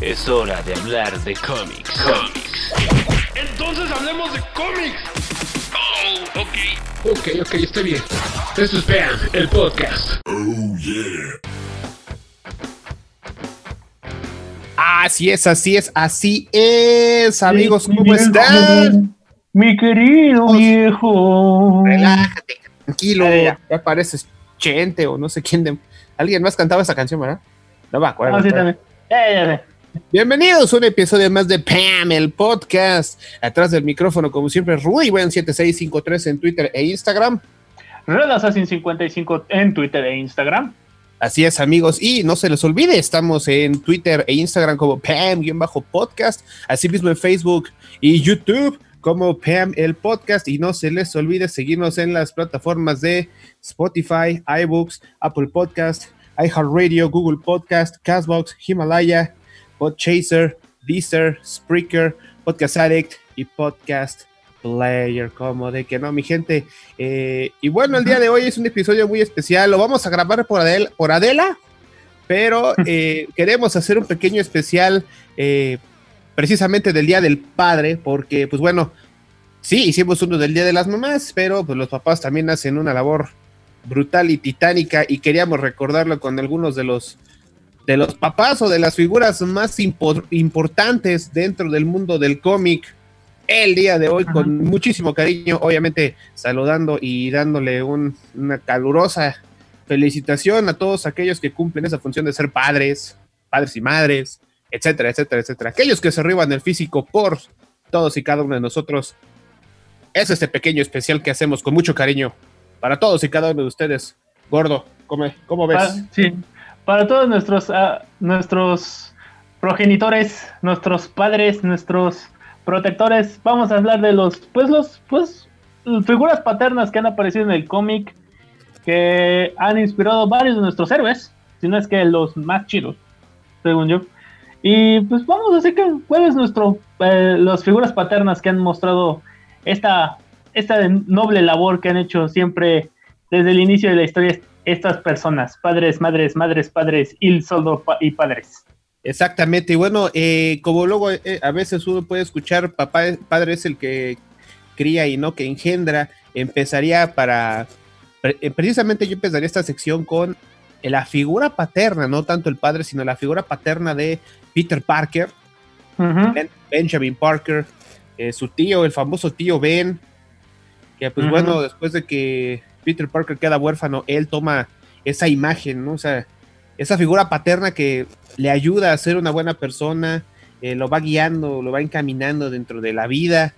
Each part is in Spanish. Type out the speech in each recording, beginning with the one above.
Es hora de hablar de cómics. Cómics. Entonces hablemos de cómics. Oh, ok. Ok, ok, está bien. Esto es Bam, el podcast. Así es, así es, así es, amigos, ¿cómo están? Mi querido viejo. Relájate, tranquilo, Ya, ya. ya pareces Chente o no sé quién de... Alguien más cantaba esa canción, ¿verdad? No me acuerdo. Ah, sí, también. Ya, ya, ya. Bienvenidos a un episodio más de Pam, el podcast. Atrás del micrófono, como siempre, RudyBuen7653 en Twitter e Instagram. Red Assassin 55 en Twitter e Instagram. Así es, amigos. Y no se les olvide, estamos en Twitter e Instagram como Pam-podcast, asimismo en Facebook y YouTube como Pam el podcast. Y no se les olvide seguirnos en las plataformas de Spotify, iBooks, Apple Podcast, iHeartRadio, Google Podcast, Castbox, Himalaya, Podchaser, Deezer, Spreaker, Podcast Addict y Podcast Player, como de que no, mi gente. Eh, y bueno, el día de hoy es un episodio muy especial. Lo vamos a grabar por, Adel- por Adela, pero eh, queremos hacer un pequeño especial eh, precisamente del Día del Padre, porque, pues bueno, sí, hicimos uno del Día de las Mamás, pero pues los papás también hacen una labor brutal y titánica y queríamos recordarlo con algunos de los de los papás o de las figuras más impor- importantes dentro del mundo del cómic el día de hoy con muchísimo cariño, obviamente saludando y dándole un- una calurosa felicitación a todos aquellos que cumplen esa función de ser padres, padres y madres, etcétera, etcétera, etcétera. Aquellos que se arriban el físico por todos y cada uno de nosotros. Es este pequeño especial que hacemos con mucho cariño para todos y cada uno de ustedes. Gordo, ¿cómo, cómo ves? Para, sí, para todos nuestros, ah, nuestros progenitores, nuestros padres, nuestros protectores, vamos a hablar de los, pues los, pues, figuras paternas que han aparecido en el cómic, que han inspirado varios de nuestros héroes, si no es que los más chidos, según yo. Y pues vamos a decir que cuál es nuestro, eh, las figuras paternas que han mostrado esta, esta noble labor que han hecho siempre desde el inicio de la historia estas personas, padres, madres, madres, padres, y solo pa- y padres. Exactamente, y bueno, eh, como luego eh, a veces uno puede escuchar, papá, padre es el que cría y no que engendra, empezaría para, eh, precisamente yo empezaría esta sección con eh, la figura paterna, no tanto el padre, sino la figura paterna de Peter Parker, Benjamin Parker, eh, su tío, el famoso tío Ben, que pues bueno, después de que Peter Parker queda huérfano, él toma esa imagen, ¿no? O sea, esa figura paterna que le ayuda a ser una buena persona, eh, lo va guiando, lo va encaminando dentro de la vida,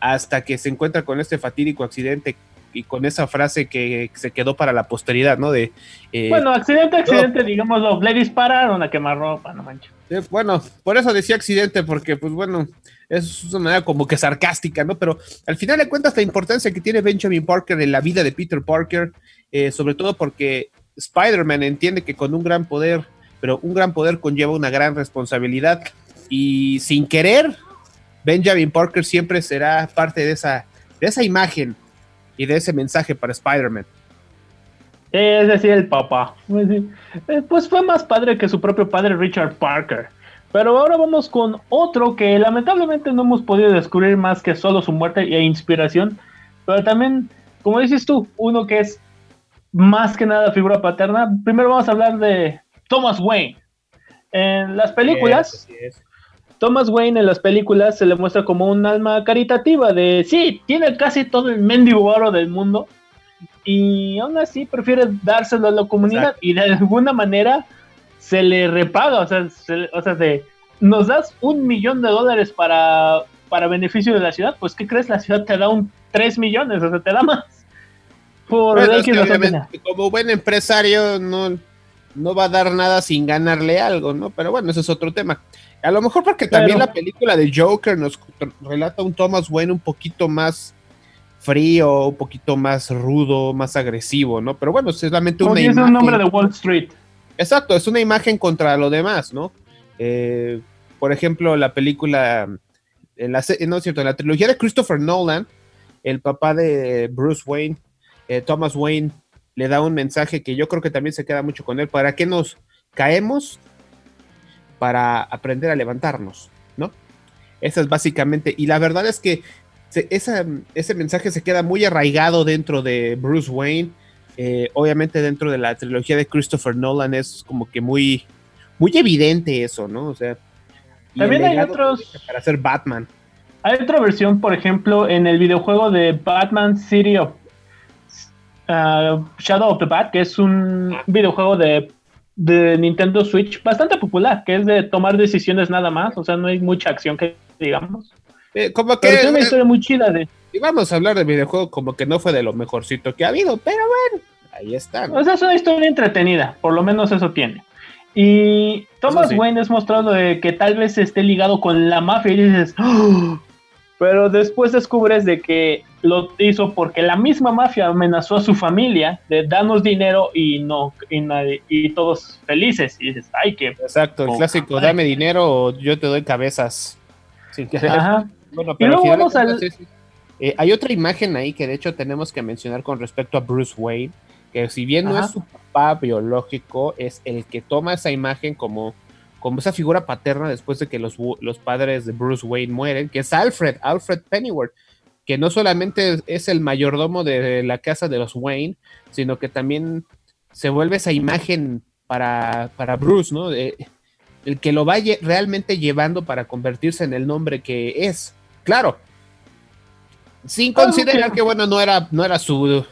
hasta que se encuentra con este fatídico accidente y con esa frase que se quedó para la posteridad, ¿no? De, eh, Bueno, accidente, accidente, digámoslo, le dispararon a quemarropa, no manches. Eh, bueno, por eso decía accidente, porque pues bueno, es una manera como que sarcástica, ¿no? Pero al final de cuentas la importancia que tiene Benjamin Parker en la vida de Peter Parker, eh, sobre todo porque Spider-Man entiende que con un gran poder, pero un gran poder conlleva una gran responsabilidad y sin querer, Benjamin Parker siempre será parte de esa, de esa imagen y de ese mensaje para Spider-Man. Es decir, el papá. Pues. Eh, Pues fue más padre que su propio padre Richard Parker. Pero ahora vamos con otro que lamentablemente no hemos podido descubrir más que solo su muerte e inspiración. Pero también, como dices tú, uno que es más que nada figura paterna. Primero vamos a hablar de Thomas Wayne. En las películas, Así es. Thomas Wayne en las películas se le muestra como un alma caritativa de sí, tiene casi todo el mendigo oro del mundo y aún así prefiere dárselo a la comunidad Exacto. y de alguna manera se le repaga, o sea, se- o sea, de nos das un millón de dólares para, para beneficio de la ciudad, pues ¿qué crees? La ciudad te da un 3 millones, o sea, te da más. Por Bueno, es que como buen empresario no, no va a dar nada sin ganarle algo, ¿no? Pero bueno, ese es otro tema. A lo mejor porque también la película de Joker nos relata un Thomas Wayne un poquito más frío, un poquito más rudo, más agresivo, ¿no? Pero bueno, es solamente una es un nombre de Wall Street. Exacto, es una imagen contra lo demás, ¿no? Eh, por ejemplo, la película, en la, no es cierto, en la trilogía de Christopher Nolan, el papá de Bruce Wayne, eh, Thomas Wayne, le da un mensaje que yo creo que también se queda mucho con él. ¿Para qué nos caemos? Para aprender a levantarnos, ¿no? Esa es básicamente, y la verdad es que ese mensaje se queda muy arraigado dentro de Bruce Wayne. Eh, obviamente dentro de la trilogía de Christopher Nolan es como que muy, muy evidente eso, ¿no? O sea, También hay otros- para ser Batman. Hay otra versión, por ejemplo, en el videojuego de Batman City of uh, Shadow of the Bat, que es un videojuego de, de Nintendo Switch bastante popular, que es de tomar decisiones nada más, o sea, no hay mucha acción que digamos. Eh, como que Pero tiene una eh, historia muy chida de... y vamos a hablar del videojuego como que no fue de lo mejorcito que ha habido, pero bueno, ahí está. ¿no? O sea, es una historia entretenida, por lo menos eso tiene. Y Thomas sí. Wayne es mostrado de que tal vez esté ligado con la mafia y dices, "Oh", pero después descubres de que lo hizo porque la misma mafia amenazó a su familia de darnos dinero y no y, nadie- y todos felices y dices, ay que Exacto, el clásico, dame dinero o yo te doy cabezas. Sin querer. Ajá. Bueno, Y pero luego vamos al-. Eh, hay otra imagen ahí que de hecho tenemos que mencionar con respecto a Bruce Wayne, que si bien no es su papá biológico, es el que toma esa imagen como, como esa figura paterna después de que los, los padres de Bruce Wayne mueren, que es Alfred, Alfred Pennyworth, que no solamente es- es el mayordomo de la casa de los Wayne, sino que también se vuelve esa imagen para, para Bruce, ¿no? De- el que lo vaya realmente llevando para convertirse en el nombre que es. Claro. Sin considerar que- bueno, no era, no era su.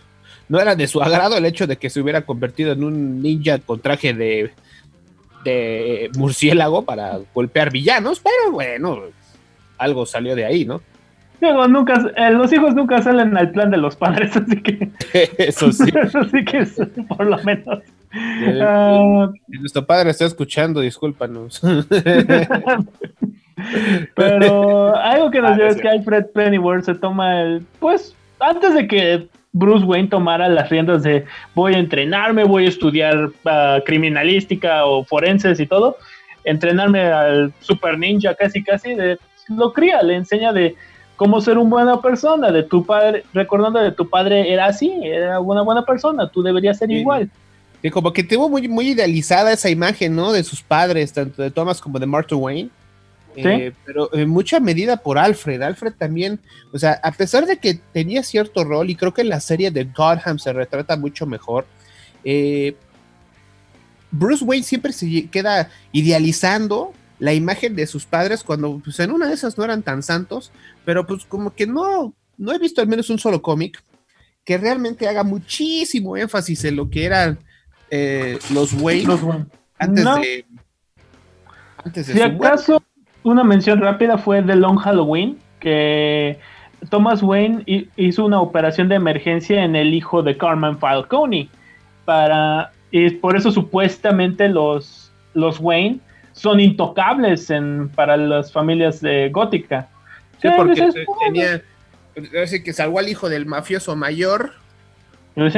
No era de su agrado el hecho de que se hubiera convertido en un ninja con traje de, de murciélago para golpear villanos, pero bueno, algo salió de ahí, ¿no? Nunca, eh, los hijos nunca salen al plan de los padres, así que, Eso sí. así que es, por lo menos. Eh, Ah, Si nuestro padre está escuchando, discúlpanos. Pero algo que nos Ah, dio es que Alfred Pennyworth se toma el. Pues antes de que Bruce Wayne tomara las riendas de voy a entrenarme, voy a estudiar ah, criminalística o forenses y todo, entrenarme al super ninja casi casi, de, lo cría, le enseña de cómo ser una buena persona, de tu padre, recordando de tu padre era así, era una buena persona, tú deberías ser Sí. igual. Sí, como que tuvo muy, muy idealizada esa imagen, ¿no? De sus padres, tanto de Thomas como de Martha Wayne. Eh, pero en mucha medida por Alfred. Alfred también, o sea, a pesar de que tenía cierto rol, y creo que en la serie de Gotham se retrata mucho mejor, eh, Bruce Wayne siempre se queda idealizando la imagen de sus padres cuando pues, en una de esas no eran tan santos, pero pues como que no, no he visto al menos un solo cómic que realmente haga muchísimo énfasis en lo que eran eh, los Wayne Los Wayne. antes No. de antes de Si muerte. Una mención rápida fue The Long Halloween, que Thomas Wayne hi- hizo una operación de emergencia en el hijo de Carmen Falcone. Para, y por eso supuestamente los, los Wayne son intocables en, para las familias de gótica. Sí, Sí, porque te- "Oh, tenía así que salvó al hijo del mafioso mayor,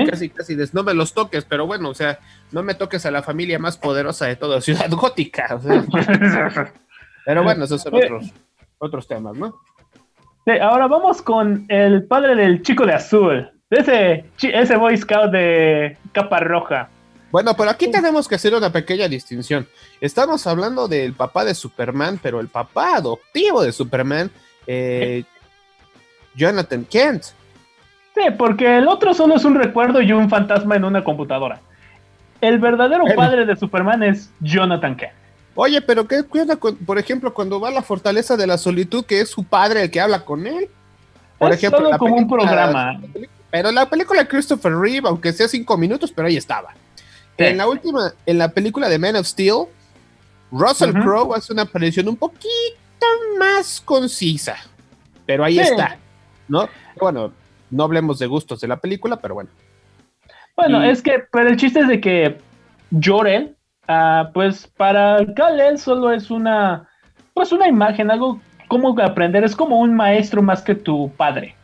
casi casi des, no me los toques, pero bueno, o sea, no me toques a la familia más poderosa de toda Ciudad Gótica, o sea, pero bueno, esos son Eh. otros otros temas, ¿no? Sí, ahora vamos con el padre del chico de azul, ese, ese Boy Scout de capa roja. Bueno, pero aquí tenemos que hacer una pequeña distinción. Estamos hablando del papá de Superman, pero el papá adoptivo de Superman, eh, Jonathan Kent. Sí, porque el otro solo es un recuerdo y un fantasma en una computadora. El verdadero Bueno. padre de Superman es Jonathan Kent. Oye, pero ¿qué cuida, por ejemplo, cuando va a la fortaleza de la solitud, que es su padre el que habla con él? Por es ejemplo, solo como un película- programa. Pero la película de Christopher Reeve, aunque sea cinco minutos, pero ahí estaba. Sí. En la última, en la película de Man of Steel, Russell. Crowe hace una aparición un poquito más concisa. Pero ahí Sí. está, ¿no? Bueno, no hablemos de gustos de la película, pero bueno. Bueno, Y- es que, pero el chiste es de que Jorel, ah, pues para Kal-El solo es una, pues una imagen, algo como aprender, es como un maestro más que tu padre.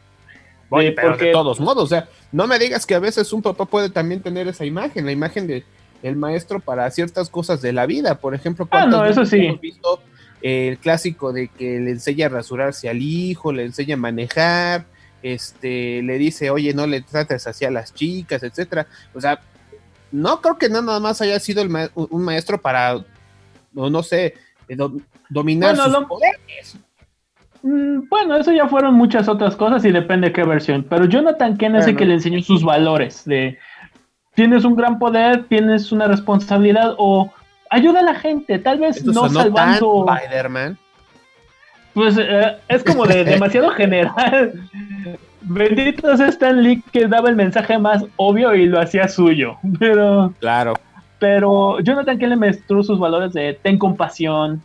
Oye, Eh, pero porque- de todos modos, o sea, no me digas que a veces un papá puede también tener esa imagen, la imagen de el maestro para ciertas cosas de la vida. Por ejemplo, Ah, no, ¿cuántas eso sí. hemos visto el clásico de que le enseña a rasurarse al hijo, le enseña a manejar, este, le dice, oye, no le trates así a las chicas, etcétera. O sea, no creo que nada más haya sido el ma- un maestro para, no, no sé, eh, do- dominar Bueno, sus lo- poderes. Mm, Bueno, eso ya fueron muchas otras cosas y depende qué versión. Pero Jonathan Ken es el que le enseñó sus valores de tienes un gran poder, tienes una responsabilidad o ayuda a la gente, tal vez Esto no salvando. Spider-Man. Pues eh, es como de demasiado general. Bendito es Stan Lee que daba el mensaje más obvio y lo hacía suyo. Pero, Claro. pero Jonathan Ken le mostró sus valores de ten compasión.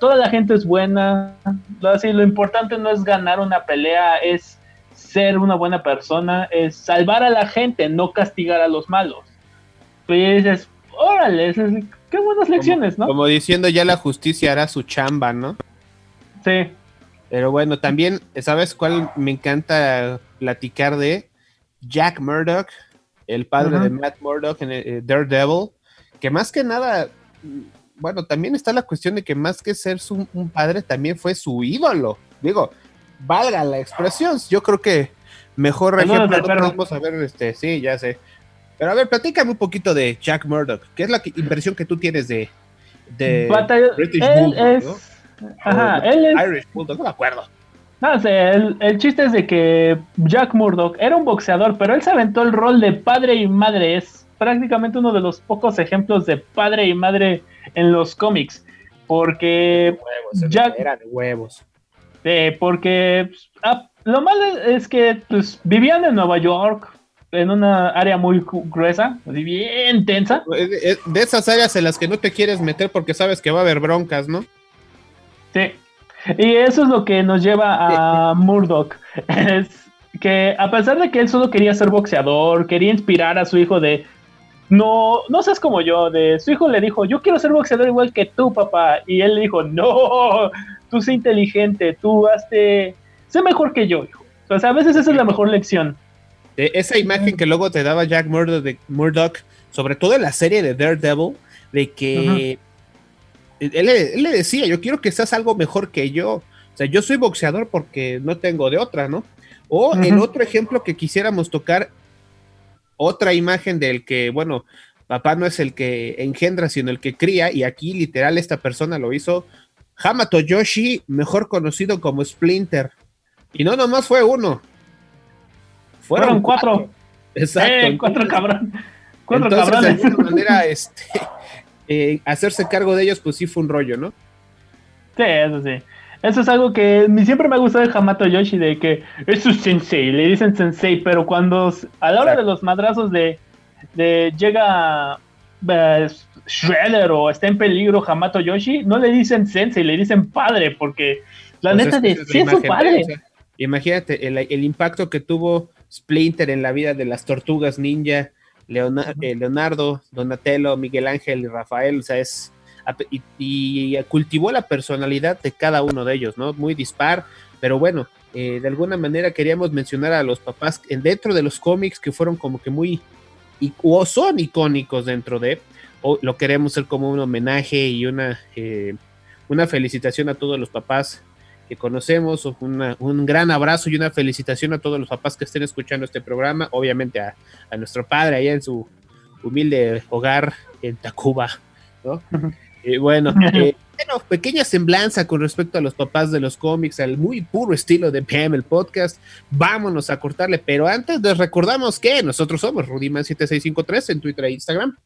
toda la gente es buena. Lo, así, lo importante no es ganar una pelea, es ser una buena persona, es salvar a la gente, no castigar a los malos. Y dices, órale, esas- qué buenas lecciones, ¿no? Como diciendo ya la justicia hará su chamba, ¿no? Sí. Pero bueno, también, ¿sabes cuál me encanta platicar de? Jack Murdoch, el padre de Matt Murdoch en eh, Daredevil, que más que nada, bueno, también está la cuestión de que más que ser su- un padre, también fue su ídolo. Digo, valga la expresión, yo creo que mejor ejemplo no podemos saber, este, sí, ya sé. Pero a ver, platícame un poquito de Jack Murdoch, ¿qué es la que- impresión que tú tienes de, British él es. ¿no? Ajá, O él es. Irish Bulldog, no me acuerdo. No sé, el, el chiste es de que Jack Murdoch era un boxeador, pero él se aventó el rol de padre y madre. Es prácticamente uno de los pocos ejemplos de padre y madre en los cómics. Porque, huevos, Jack- eran huevos. eh, porque pues, ah, lo malo es que pues, vivían en Nueva York, en una área muy gruesa, así bien tensa. Es- es De esas áreas en las que no te quieres meter porque sabes que va a haber broncas, ¿no? Sí. Y eso es lo que nos lleva a Murdoch. Es que a pesar de que él solo quería ser boxeador, quería inspirar a su hijo de no, no seas como yo, de su hijo le dijo, yo quiero ser boxeador igual que tú, papá. Y él le dijo, no, tú sé inteligente, tú hazte, sé mejor que yo, hijo. O sea, a veces esa es la mejor lección. De esa imagen que luego te daba Jack Murdoch, de, Murdoch sobre todo en la serie de Daredevil, de que él le decía, yo quiero que seas algo mejor que yo. O sea, yo soy boxeador porque no tengo de otra, ¿no? O el otro ejemplo que quisiéramos tocar, otra imagen del que, bueno, papá no es el que engendra, sino el que cría, y aquí literal esta persona lo hizo, Hamato Yoshi, mejor conocido como Splinter. Y no nomás fue uno. Fueron cuatro. Exacto. Eh, cuatro cabrón. Cuatro entonces, cabrones. de alguna manera, este, eh, hacerse cargo de ellos, pues sí fue un rollo, ¿no? Sí, eso sí. Eso es algo que siempre me ha gustado de Hamato Yoshi, de que es su sensei, le dicen sensei, pero cuando a la hora de los madrazos de, de llega eh, Shredder o está en peligro Hamato Yoshi, no le dicen sensei, le dicen padre, porque la Pues neta es- de sí es su padre. o sea, imagínate el, el impacto que tuvo Splinter en la vida de las tortugas ninja, Leona- eh, Leonardo, Donatello, Miguel Ángel y Rafael, o sea, es y, y cultivó la personalidad de cada uno de ellos, ¿no? Muy dispar, pero bueno, eh, de alguna manera queríamos mencionar a los papás en- dentro de los cómics que fueron como que muy y, o son icónicos dentro de, o lo queremos hacer como un homenaje y una, eh, una felicitación a todos los papás que conocemos, una- un gran abrazo y una felicitación a todos los papás que estén escuchando este programa, obviamente a, a nuestro padre allá en su humilde hogar en Tacuba, ¿no? Y bueno, eh, bueno, pequeña semblanza con respecto a los papás de los cómics, al muy puro estilo de PM el podcast. Vámonos a cortarle, pero antes les recordamos que nosotros somos Rudyman7653 en Twitter e Instagram.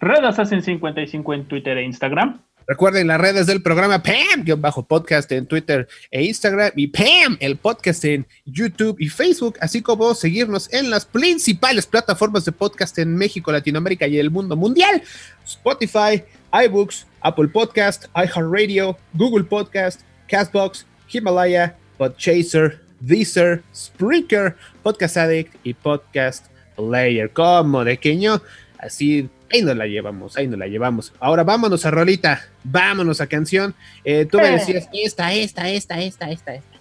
Red Assassin 55 en Twitter e Instagram. Recuerden las redes del programa PAM-podcast en Twitter e Instagram y PAM, el podcast en YouTube y Facebook, así como seguirnos en las principales plataformas de podcast en México, Latinoamérica y el mundo mundial: Spotify, iBooks, Apple Podcast, iHeartRadio, Google Podcast, Castbox, Himalaya, Podchaser, Deezer, Spreaker, Podcast Addict y Podcast player, como de queño, así, ahí nos la llevamos, ahí nos la llevamos. Ahora vámonos a rolita, vámonos a canción. Eh, tú me decías, esta, esta, esta, esta, esta, esta.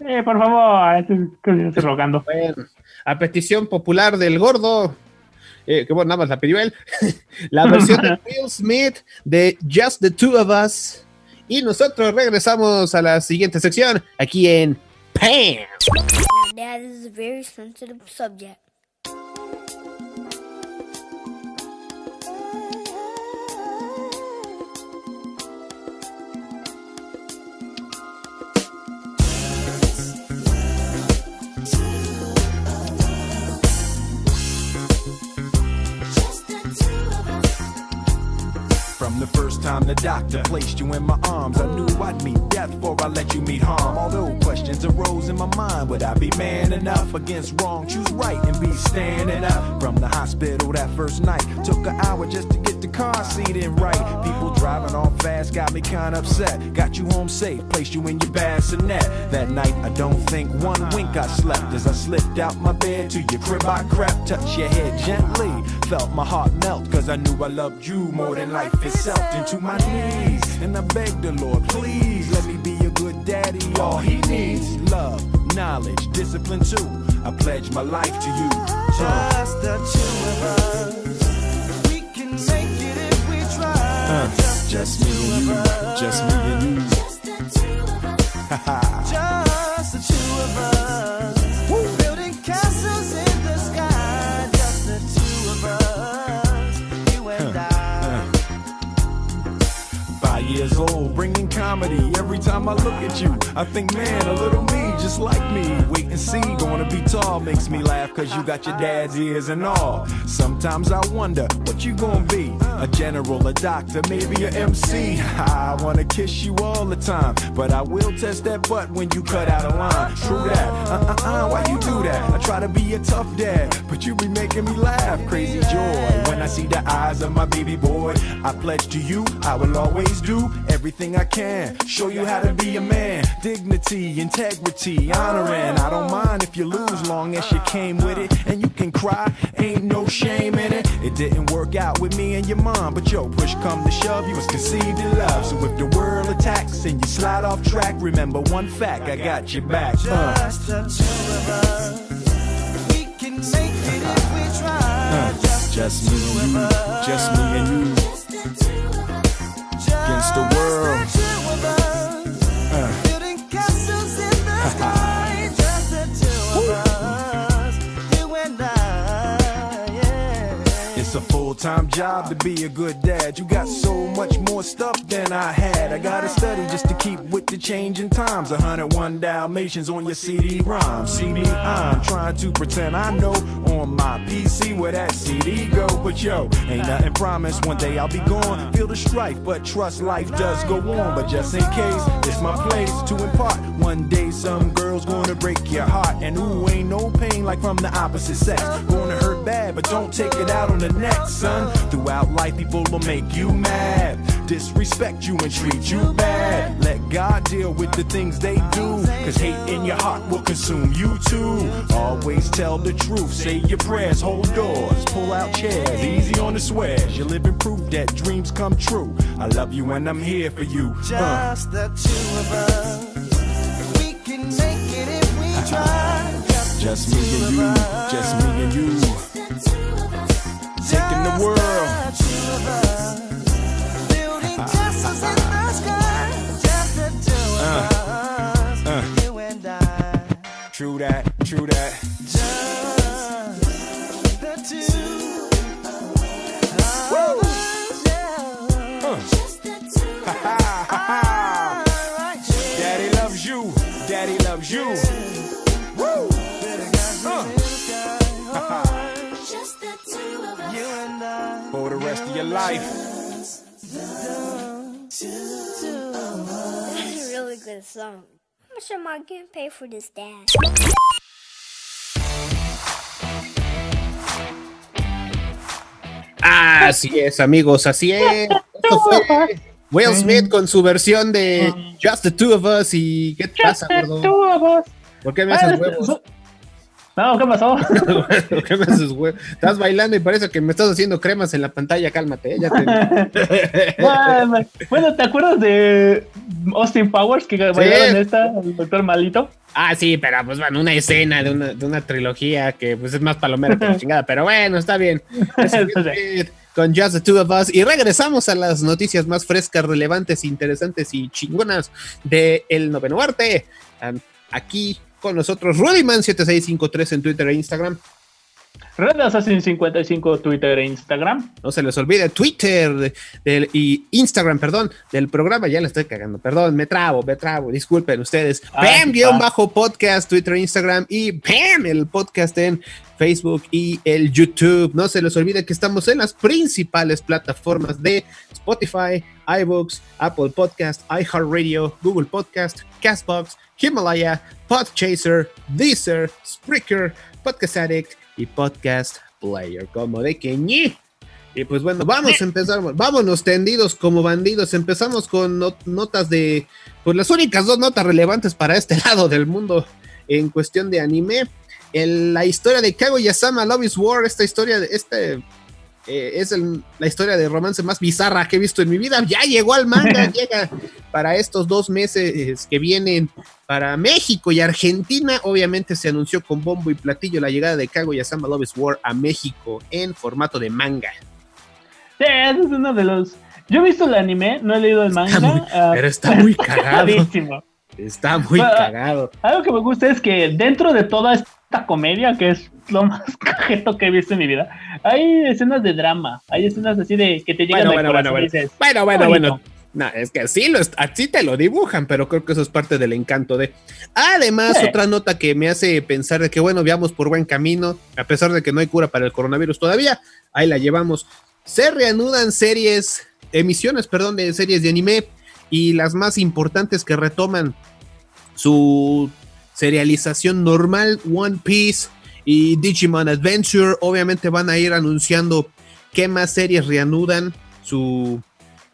Eh, por favor, estoy, rogando. Bueno, a petición popular del gordo, eh, que bueno, nada más la pidió él, la versión de Will Smith de Just the Two of Us. Y nosotros regresamos a la siguiente sección aquí en PAM. Now, that is a very sensitive subject. Time the doctor placed you in my arms, I knew I'd meet death before I let you meet harm. Although questions arose in my mind, would I be man enough against wrong? Choose right and be standing up. From the hospital that first night, took an hour just to get car seat in right. People driving off fast got me kinda upset. Got you home safe, placed you in your bassinet. That night, I don't think one wink I slept as I slipped out my bed to your crib. I crept, touched your head gently, felt my heart melt, cause I knew I loved you more than life itself. Into my knees, and I begged the Lord, please let me be a good daddy. All he needs, love, knowledge, discipline too. I pledge my life to you. Just the two of us. We can make just me and you, just me and you. Just the two of us. Building castles in the sky. Just the two of us. You and I. Five years bringing comedy. Every time I look at you, I think, man, a little me, just like me. Wait and see, gonna be tall makes me laugh, cause you got your dad's ears and all. Sometimes I wonder what you gonna be a general, a doctor, maybe a MC. I wanna kiss you all the time, but I will test that butt when you cut out a line. True that, uh uh uh, why you do that? I try to be a tough dad, but you be making me laugh. Crazy joy when I see the eyes of my baby boy. I pledge to you, I will always do everything I can. Show you how to be a man. Dignity, integrity, honoring. I don't mind if you lose, long as you came with it. And you can cry, ain't no shame in it. It didn't work out with me and your mom, but yo, push come to shove, you was conceived in love. So if the world attacks and you slide off track, remember one fact, I got your back. Uh. Just the two of us. We can make it if we try. just me and you, just me and you. Against the full-time job to be a good dad. You got so much more stuff than I had. I gotta study just to keep with the changing times. 101 Dalmatians on your CD-ROM. CD, I'm trying to pretend I know on my PC where that CD go. But yo, ain't nothing promised. One day I'll be gone. Feel the strife, but trust life does go on. But just in case, it's my place to impart. One day some girl's gonna break your heart. And ooh, ain't no pain like from the opposite sex. Gonna hurt bad, but don't take it out on the next, son. Throughout life, people will make you mad. Disrespect you and treat you bad. Let God deal with the things they do. Cause hate in your heart will consume you too. Always tell the truth, say your prayers, hold doors, pull out chairs, easy on the swears. You're living proof that dreams come true. I love you and I'm here for you. Uh. Just the two of us. We can make it if we try. Just me and you, just me and you. Uh, in the world. Uh, uh, true that, true that. Just the two. Woo! Uh. Just the two. Daddy loves you. Daddy loves you. Rest of your life. This is a really good song. How much am I getting paid for this, Dad? Así es, amigos, así es. Esto fue Will Smith con su versión de Just the Two of Us. ¿Y qué te pasa, gordo? ¿Por qué me haces Ah, huevos? so- No, ¿qué pasó? ¿Qué me haces, güey? Estás bailando y parece que me estás haciendo cremas en la pantalla, cálmate, ¿eh? ya te... bueno, bueno, ¿te acuerdas de Austin Powers que bailaron esta, el doctor Malito? Ah, sí, pero pues bueno, una escena de una, de una trilogía que pues es más palomera que la chingada, pero bueno, está bien. Con Just the Two of Us. Y regresamos a las noticias más frescas, relevantes, interesantes y chingonas de El Noveno Arte. Um, aquí con nosotros, Rudyman7653 en Twitter e Instagram. Red Assassin 55 Twitter e Instagram. No se les olvide Twitter de- del- y Instagram, perdón, del programa. Ya le estoy cagando. Perdón, me trabo, me trabo. Disculpen ustedes. Ah, Pam-podcast, Twitter, e Instagram y Pam, el podcast en Facebook y el YouTube. No se les olvide que estamos en las principales plataformas de Spotify, iBooks, Apple Podcast, iHeartRadio, Google Podcast, Castbox, Himalaya, Podchaser, Deezer, Spreaker, Podcast Addict Podcast Player. Como de que. Y pues bueno, vamos a empezar. Vámonos tendidos como bandidos. Empezamos con not- notas de. Pues las únicas dos notas relevantes para este lado del mundo en cuestión de anime. El- la historia de Kaguya-sama Love is War. Esta historia de. Este, eh, es el- la historia de romance más bizarra que he visto en mi vida. Ya llegó al manga, llega para estos dos meses que vienen para México y Argentina. Obviamente se anunció con bombo y platillo la llegada de Kaguya-sama Love is War a México en formato de manga. Sí, ese es uno de los. Yo he visto el anime, no he leído el manga. Está muy- ah, pero está muy cagado. Está muy cagado. Algo que me gusta es que dentro de toda esta comedia, que es lo más cajeto que he visto en mi vida, hay escenas de drama, hay escenas así de que te llegan Bueno, bueno, bueno, bueno. dices, Bueno, bueno, bueno. No, es que así, lo, así te lo dibujan, pero creo que eso es parte del encanto de. Además, Sí. otra nota que me hace pensar de que, bueno, veamos por buen camino, a pesar de que no hay cura para el coronavirus todavía, ahí la llevamos. Se reanudan series, emisiones, perdón, de series de anime y las más importantes que retoman su serialización normal, One Piece y Digimon Adventure, obviamente van a ir anunciando qué más series reanudan su,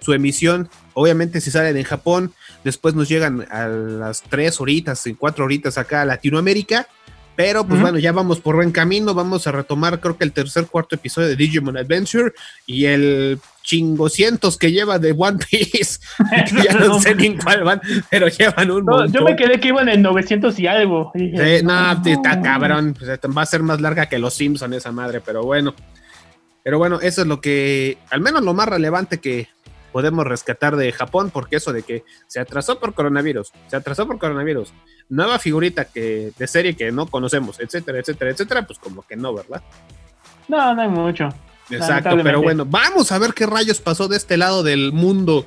su emisión. Obviamente si salen en Japón, después nos llegan a las 3 horitas, en 4 horitas acá a Latinoamérica. Pero pues bueno, ya vamos por buen camino, vamos a retomar creo que el tercer, cuarto episodio de Digimon Adventure y el chingocientos que lleva de One Piece. ya no sé ni cuál van, pero llevan un No, yo me quedé que iban en 900 y algo. Y dije, Sí, no, sí, está cabrón. pues, va a ser más larga que los Simpson esa madre, pero bueno. Pero bueno, eso es lo que, al menos lo más relevante que podemos rescatar de Japón, porque eso de que se atrasó por coronavirus, se atrasó por coronavirus, nueva figurita que de serie que no conocemos, etcétera, etcétera, etcétera, pues como que no, ¿verdad? No, no hay mucho. Exacto, pero bueno, vamos a ver qué rayos pasó de este lado del mundo,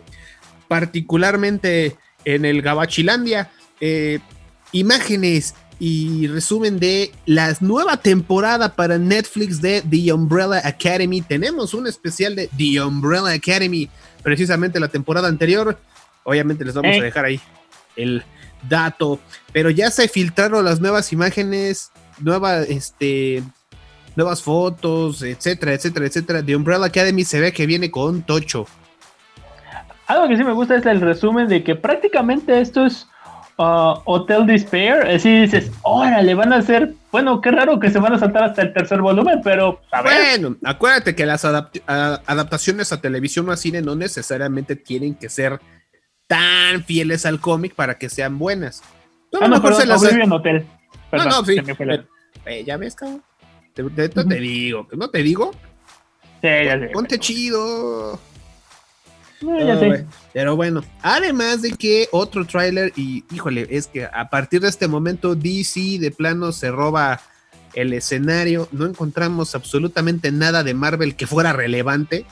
particularmente en el Gabachilandia. Eh, imágenes y resumen de la nueva temporada para Netflix de The Umbrella Academy. Tenemos un especial de The Umbrella Academy, precisamente la temporada anterior. Obviamente les vamos Eh. a dejar ahí el dato, pero ya se filtraron las nuevas imágenes, nueva, este, nuevas fotos, etcétera, etcétera, etcétera. The Umbrella Academy se ve que viene con Tocho. Algo que sí me gusta es el resumen de que prácticamente esto es ah, Hotel Despair. Así dices, órale, van a hacer. Bueno, qué raro que se van a saltar hasta el tercer volumen, pero a ver. Bueno, acuérdate que las a- adaptaciones a televisión o a cine no necesariamente tienen que ser tan fieles al cómic para que sean buenas. A Ah, no, mejor perdón, se las- Oblivion Hotel. Perdón, no, no, sí. eh, ya ves, cabrón. Te, te- te- te digo, no te digo. Sí, ya sé. Ponte chido. No, ya sé. Pero bueno, además de que otro tráiler y híjole, es que a partir de este momento DC de plano se roba el escenario, no encontramos absolutamente nada de Marvel que fuera relevante.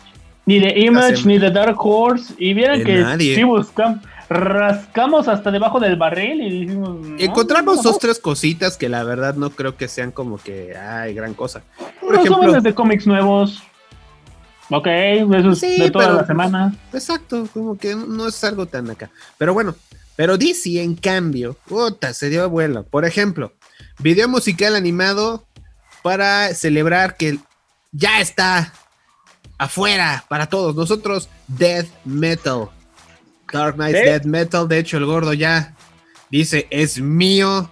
Ni de Image, ni de Dark Horse. Y vieron De que nadie. sí buscamos, rascamos hasta debajo del barril y dijimos. no, Encontramos no, dos, tres cositas que la verdad no creo que sean como que, ay, gran cosa. Por ejemplo, de cómics nuevos. Ok, eso es Sí, de toda pero, la semana. exacto, como que no es algo tan acá. Pero bueno, pero DC en cambio, puta, se dio vuelo. Por ejemplo, video musical animado para celebrar que ya está afuera para todos nosotros, Death Metal. Dark Knight ¿Sí? Death Metal, de hecho el gordo ya dice, es mío,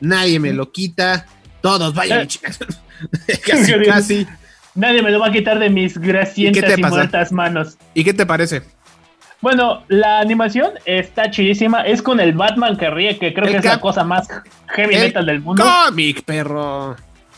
nadie me lo quita, Todos, vayan, Eh. chicas. casi, casi. Nadie me lo va a quitar de mis ¿Y grasientas y, muertas manos. ¿Y qué te parece? Bueno, la animación está chidísima. Es con el Batman que ríe, que creo El que es la cosa más heavy El metal del mundo. Cómic, perro.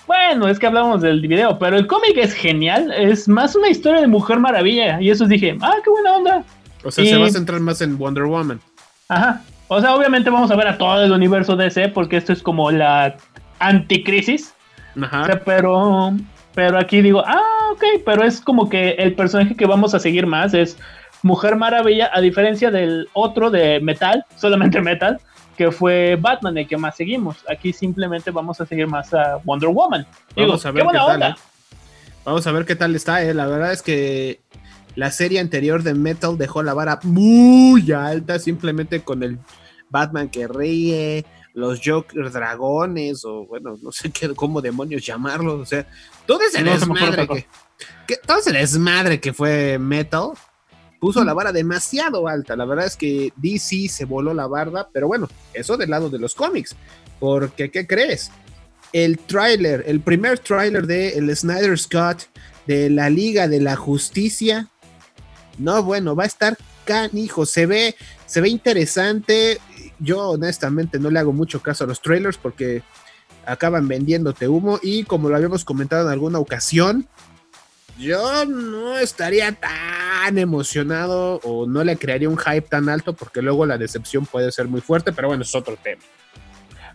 Bueno, es que hablamos del video, pero el cómic es genial. Es más una historia de Mujer Maravilla. Y eso dije, ah, qué buena onda. O sea, Y- se va a centrar más en Wonder Woman. Ajá. O sea, obviamente vamos a ver a todo el universo DC porque esto es como la anticrisis. O sea, Ajá. pero, pero aquí digo, ah, ok, pero es como que el personaje que vamos a seguir más es Mujer Maravilla, a diferencia del otro de Metal, solamente Metal, que fue Batman, el que más seguimos. Aquí simplemente vamos a seguir más a Wonder Woman. Digo, Vamos a ver qué buena qué tal, onda. ¿eh? Vamos a ver qué tal está, eh. La verdad es que la serie anterior de Metal dejó la vara muy alta, simplemente con el Batman que ríe, los Joker dragones, o bueno, no sé qué, cómo demonios llamarlos. O sea, todo ese No desmadre que- todo ese desmadre que fue Metal puso la vara demasiado alta. La verdad es que DC se voló la barda, pero bueno, eso del lado de los cómics. Porque, ¿qué crees? El tráiler, el primer tráiler de el Snyder Scott de la Liga de la Justicia. No, bueno, va a estar canijo, se ve, se ve interesante. Yo honestamente no le hago mucho caso a los trailers porque acaban vendiéndote humo y como lo habíamos comentado en alguna ocasión, yo no estaría tan emocionado o no le crearía un hype tan alto porque luego la decepción puede ser muy fuerte, pero bueno, es otro tema.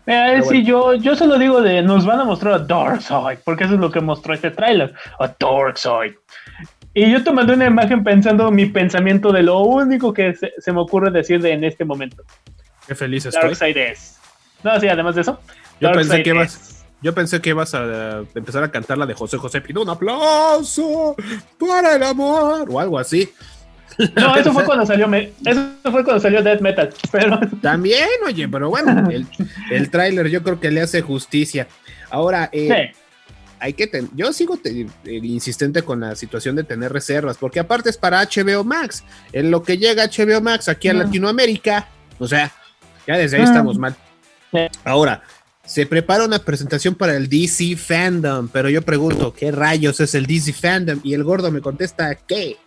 Mira, yo, yo solo digo de nos van a mostrar a Darkseid, porque eso es lo que mostró este tráiler, a Darkseid. Y yo te mandé una imagen pensando mi pensamiento de lo único que se, se me ocurre decir de en este momento. Qué feliz estoy. Darkseid es. No, sí, además de eso. Yo pensé que ibas, yo pensé que ibas a empezar a cantar la de José José pido un aplauso para el amor o algo así. No, eso fue cuando salió me- eso fue cuando salió Death Metal. Pero También, oye, pero bueno, el, el tráiler yo creo que le hace justicia. Ahora, eh, sí. Hay que ten- yo sigo te- eh, insistente con la situación de tener reservas, porque aparte es para HBO Max. En lo que llega HBO Max aquí a. Latinoamérica, o sea, ya desde ahí estamos mal. Ahora, se prepara una presentación para el DC Fandom, pero yo pregunto, ¿qué rayos es el DC Fandom? Y el gordo me contesta, ¿qué?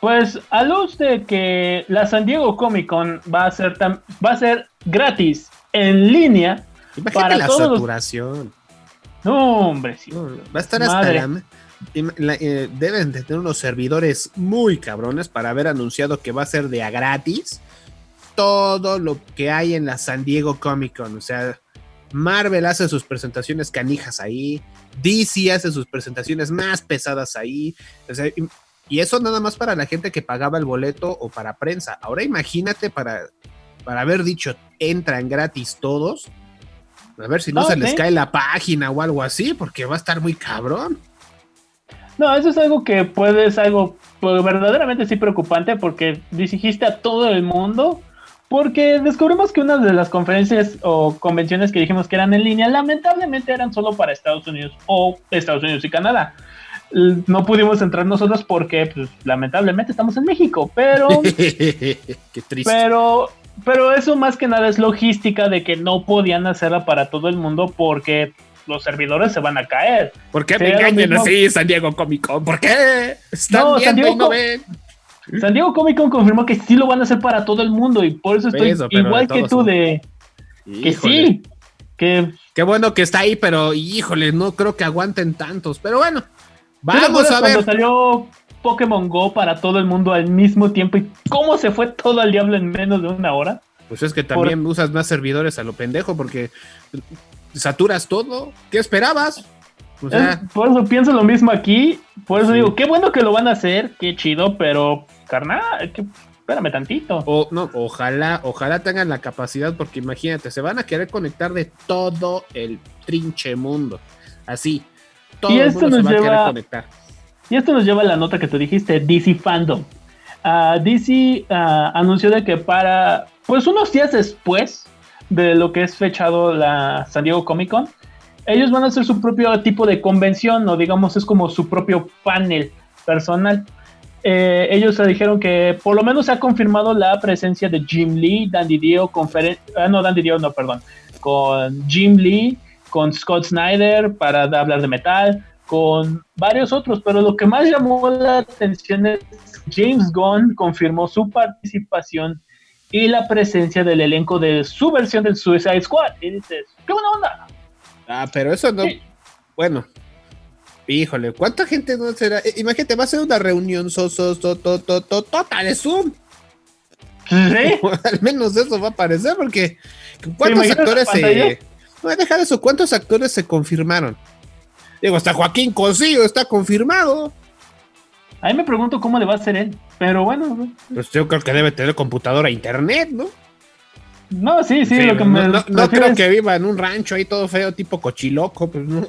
Pues a luz de que la San Diego Comic Con va a ser va a ser gratis en línea. Imagínate Para la todos los- saturación. No, hombre, sí. No, va a estar hasta la- eh, deben de tener unos servidores muy cabrones para haber anunciado que va a ser de a gratis todo lo que hay en la San Diego Comic Con. O sea, Marvel hace sus presentaciones canijas ahí, DC hace sus presentaciones más pesadas ahí. O sea, y, y eso nada más para la gente que pagaba el boleto o para prensa. Ahora imagínate para, para haber dicho entran gratis todos. A ver si no, No, se les cae la página o algo así, porque va a estar muy cabrón. No, eso es algo que puede ser algo pues, verdaderamente sí preocupante porque dijiste a todo el mundo. Porque descubrimos que una de las conferencias o convenciones que dijimos que eran en línea, lamentablemente eran solo para Estados Unidos o Estados Unidos y Canadá. No pudimos entrar nosotros porque, pues, lamentablemente estamos en México, pero Qué triste. Pero, pero eso más que nada es logística de que no podían hacerla para todo el mundo porque los servidores se van a caer. ¿Por qué me engañan así, San Diego Comic Con? ¿Por qué? Están No, San y Diego no ven. San Diego Comic Con confirmó que sí lo van a hacer para todo el mundo y por eso estoy Eso, igual que tú de que sí, que Qué bueno que está ahí, pero híjole, no creo que aguanten tantos. Pero bueno, ¿tú te vamos a cuando ver. salió Pokémon Go para todo el mundo al mismo tiempo y cómo se fue todo al diablo en menos de una hora. Pues es que también usas más servidores a lo pendejo porque saturas todo. ¿Qué esperabas? O sea, por eso pienso lo mismo aquí. Por eso Sí. digo, qué bueno que lo van a hacer, qué chido, pero carnal, que, espérame tantito. o no, ojalá, ojalá tengan la capacidad, porque imagínate, se van a querer conectar de todo el trinche mundo. Así. Todo Y el mundo se va a querer lleva- conectar. Y esto nos lleva a la nota que tú dijiste, DC Fandom. Ah, DC ah, anunció de que para, pues unos días después de lo que es fechado la San Diego Comic Con, ellos van a hacer su propio tipo de convención, o digamos es como su propio panel personal. Eh, ellos dijeron que por lo menos se ha confirmado la presencia de Jim Lee, Dandy Dio, ah, no, Dandy Dio, no, perdón, con Jim Lee, con Scott Snyder para hablar de metal, con varios otros, pero lo que más llamó la atención es James Gunn confirmó su participación y la presencia del elenco de su versión del Suicide Squad. Y dices, ¡qué buena onda! Ah, pero eso no. Sí. Bueno. Híjole, ¿cuánta gente no será? Eh, Imagínate, va a ser una reunión so, so, so, to, to, to, tota de Zoom. Sí, Al menos eso va a parecer, porque ¿Te ¿cuántos actores se. No, dejar eso, ¿cuántos actores se confirmaron? Digo, hasta Joaquín Cosillo está confirmado. Ahí me pregunto cómo le va a hacer él, pero bueno, Pues yo creo que debe tener computadora e internet, ¿no? no, sí, sí, Sí, lo que no, me no- no creo es- que viva en un rancho ahí todo feo, tipo cochiloco, pues no.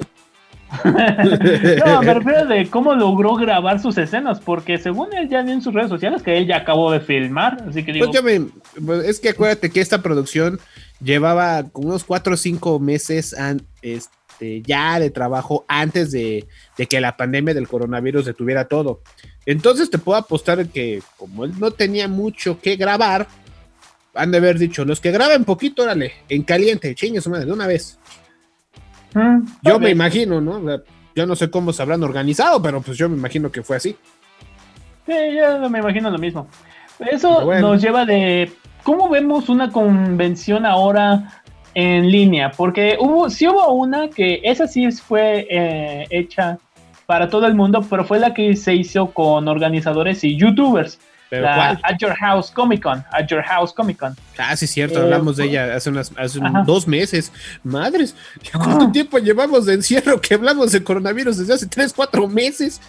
no, me refiero de cómo logró grabar sus escenas, porque según él ya vi en sus redes sociales que él ya acabó de filmar, así que digo, Pues me- pues es que acuérdate que esta producción llevaba unos cuatro o cinco meses an- este, ya de trabajo antes de, de que la pandemia del coronavirus detuviera todo. Entonces te puedo apostar que como él no tenía mucho que grabar, han de haber dicho, los que graben poquito, órale, en caliente, chingue su madre, de una vez. mm, Yo me imagino, ¿no? Yo no sé cómo se habrán organizado, pero pues yo me imagino que fue así. Sí, yo me imagino lo mismo. Eso bueno. nos lleva de cómo vemos una convención ahora en línea, porque hubo, sí hubo una que esa sí fue eh, hecha para todo el mundo, pero fue la que se hizo con organizadores y youtubers. Pero la ¿cuál? At Your House Comic Con, At Your House Comic Con. Ah, sí, cierto, Eh, hablamos de pues- ella hace, unas, hace un- dos meses. Madres, ¿cuánto Ah. tiempo llevamos de encierro que hablamos de coronavirus desde hace tres, cuatro meses?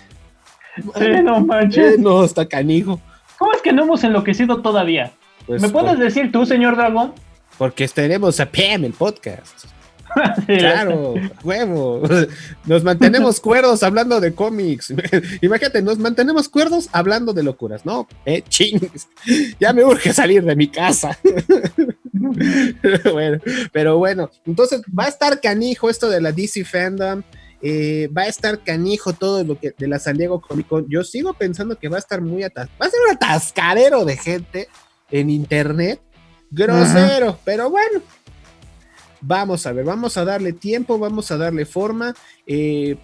Sí, no Eh, manches. no, está canijo. ¿Cómo es que no hemos enloquecido todavía? Pues, ¿Me puedes decir tú, señor Dragón? Porque tenemos a Pam, el podcast. Claro, huevo. Nos mantenemos cuerdos hablando de cómics. Imagínate, nos mantenemos cuerdos hablando de locuras, ¿no? Eh, chings. Ya me urge salir de mi casa. bueno, pero bueno, entonces va a estar canijo esto de la DC Fandom. eh, va a estar canijo todo lo que de la San Diego Comic Con. Yo sigo pensando que va a estar muy atas Va a ser un atascadero de gente en internet. Grosero, pero bueno. Vamos a ver, vamos a darle tiempo, vamos a darle forma. eh,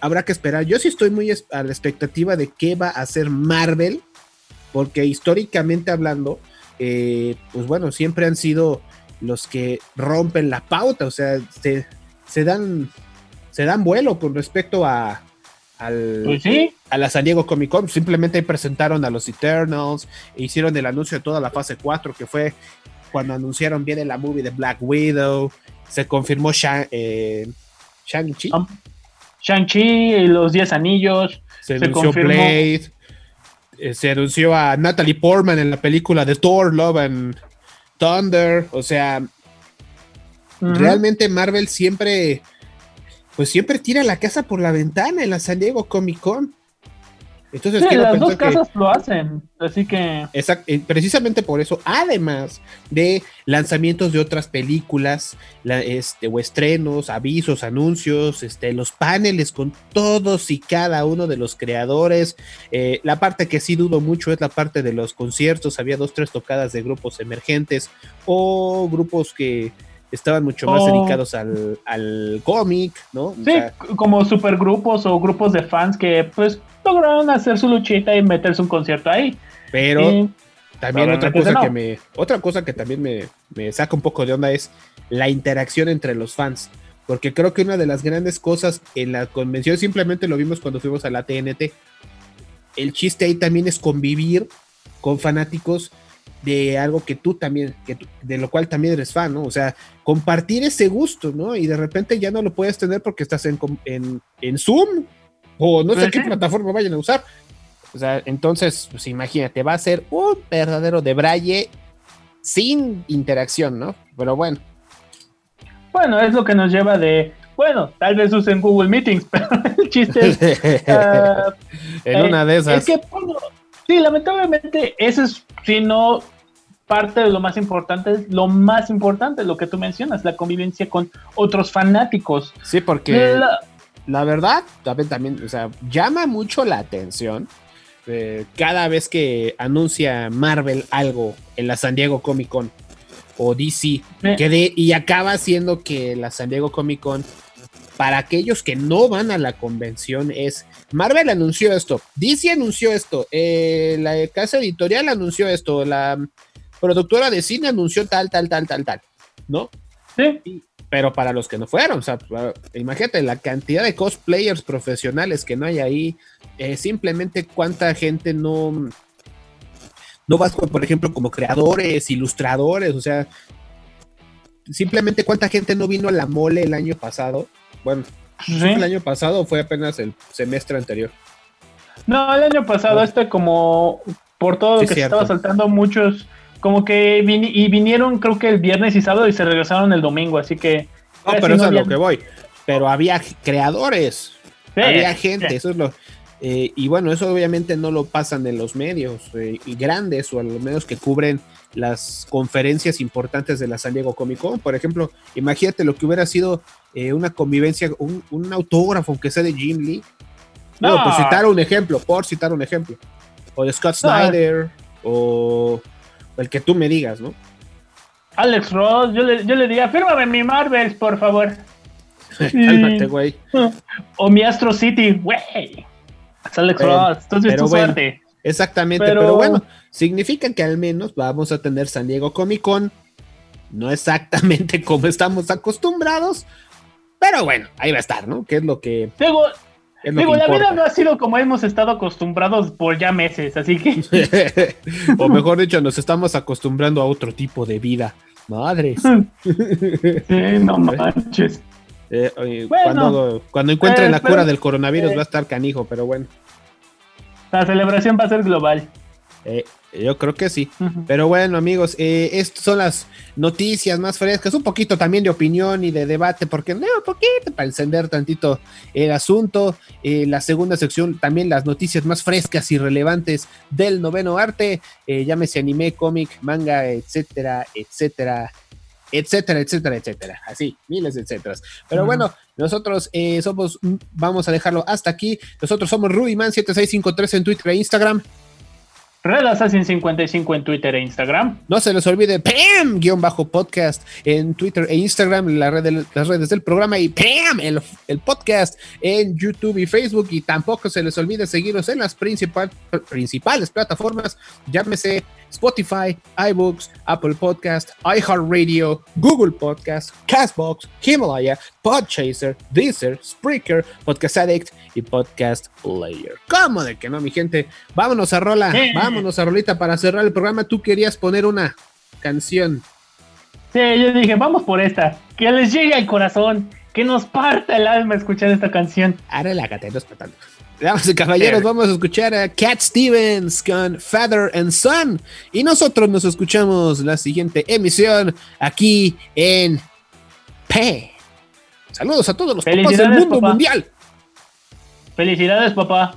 habrá que esperar. Yo sí estoy muy a la expectativa de qué va a hacer Marvel, porque históricamente hablando, eh, pues bueno, siempre han sido los que rompen la pauta, o sea, se, se dan, se dan vuelo con respecto a, al, Pues sí. a la San Diego Comic Con. Simplemente presentaron a los Eternals, e hicieron el anuncio de toda la fase 4, que fue cuando anunciaron viene la movie de Black Widow. Se confirmó Shang, eh, Shang-Chi. Um, Shang-Chi y los 10 anillos. se se anunció confirmó. Blade. eh, se anunció a Natalie Portman en la película de Thor, Love and Thunder. O sea, Ujú. realmente Marvel siempre, pues siempre tira la casa por la ventana en la San Diego Comic Con. Entonces, Sí, las dos que- casas lo hacen, así que Exact- eh, precisamente por eso, además de lanzamientos de otras películas, la- este, o estrenos, avisos, anuncios, este, los paneles con todos y cada uno de los creadores. Eh, la parte que sí dudo mucho es la parte de los conciertos. Había dos, tres tocadas de grupos emergentes o grupos que estaban mucho más Oh. dedicados al, al cómic, ¿no? O sí, sea, como supergrupos o grupos de fans que pues lograron hacer su luchita y meterse un concierto ahí. pero También otra cosa no. que me, otra cosa que también me, me saca un poco de onda es la interacción entre los fans. Porque creo que una de las grandes cosas en la convención, simplemente lo vimos cuando fuimos a la TNT. El chiste ahí también es convivir con fanáticos de algo que tú también, que tú- de lo cual también eres fan, ¿no? O sea, compartir ese gusto, ¿no? Y de repente ya no lo puedes tener porque estás en, en, en Zoom o no sé qué plataforma vayan a usar. O sea, entonces, pues imagínate, va a ser un verdadero de braille sin interacción, ¿no? Pero bueno, Bueno, es lo que nos lleva de, bueno, tal vez usen Google Meetings, pero el chiste es... ah, en eh, una de esas. Es que, bueno, sí, lamentablemente, eso es, si no parte de lo más importante, es lo más importante, lo que tú mencionas, la convivencia con otros fanáticos. sí, porque La- la verdad, también, también, o sea, llama mucho la atención eh, cada vez que anuncia Marvel algo en la San Diego Comic Con. o DC, que de- y acaba siendo que la San Diego Comic Con, para aquellos que no van a la convención, es Marvel anunció esto, DC anunció esto, eh, la casa editorial anunció esto, la productora de cine anunció tal, tal, tal, tal, tal, ¿no? Sí, Pero para los que no fueron, o sea, pues, imagínate la cantidad de cosplayers profesionales que no hay ahí, eh, simplemente cuánta gente no, no vas, por ejemplo, como creadores, ilustradores, o sea, simplemente cuánta gente no vino a la mole el año pasado. Bueno, sí. el año pasado fue apenas el semestre anterior. No, el año pasado, este como por todo lo Sí, que se estaba saltando muchos, como que y vinieron creo que el viernes y sábado y se regresaron el domingo, así que... No, pero eso es a lo que voy. Pero había creadores, Sí, había gente, sí. eso es lo. eh, y bueno, eso obviamente no lo pasan en los medios eh, y grandes o a los medios que cubren las conferencias importantes de la San Diego Comic Con. Por ejemplo, imagínate lo que hubiera sido eh, una convivencia, un, un autógrafo, aunque sea de Jim Lee. No, No. por citar un ejemplo, por citar un ejemplo. O de Scott No. Snyder, o el que tú me digas, ¿no? Alex Ross, yo le, yo le diría, fírmame mi Marvels, por favor. Cálmate, güey. O mi Astro City, güey. Alex Pero- Ross, pero tu bueno. suerte. Exactamente, pero... Pero- bueno, significa que al menos vamos a tener San Diego Comic Con, no exactamente como estamos acostumbrados, pero bueno, ahí va a estar, ¿no? Que es lo que, Digo, digo la vida no ha sido como hemos estado acostumbrados por ya meses, así que... o mejor dicho, nos estamos acostumbrando a otro tipo de vida. Madres. sí, no manches. Eh, oye, Bueno. cuando, cuando encuentren Eh, la pero- cura del coronavirus eh. va a estar canijo, pero bueno, La celebración va a ser global. Yo creo que sí. Pero bueno, amigos, eh, estas son las noticias más frescas, un poquito también de opinión y de debate, porque no, un poquito para encender tantito el asunto. Eh, la segunda sección, también las noticias más frescas y relevantes del noveno arte, eh, llámese anime, cómic, manga, etcétera, etcétera. Etcétera, etcétera, etcétera. Así, miles de etcétera. Pero bueno, nosotros eh, somos, vamos a dejarlo hasta aquí. Nosotros somos Rudyman7653 en Twitter e Instagram. Red Assassin 55 en Twitter e Instagram. No se les olvide PAM, guion bajo podcast en Twitter e Instagram, la red las redes del programa y PAM, el, el podcast en YouTube y Facebook. Y tampoco se les olvide seguirnos en las principal- principales plataformas, llámese Spotify, iBooks, Apple Podcast, iHeartRadio, Google Podcast, Castbox, Himalaya, Podchaser, Deezer, Spreaker, Podcast Addict y Podcast Player. ¿Cómo de que no, mi gente? Vámonos a rola, Sí. vámonos a rolita para cerrar el programa. Tú querías poner una canción. Sí, yo dije, vamos por esta. Que les llegue al corazón. Que nos parta el alma escuchar esta canción. Ah, relájate, no es para tanto. Damas y caballeros, vamos a escuchar a Cat Stevens con Father and Son. Y nosotros nos escuchamos la siguiente emisión aquí en P. Saludos a todos los papás del mundo papá. mundial. Felicidades, papá.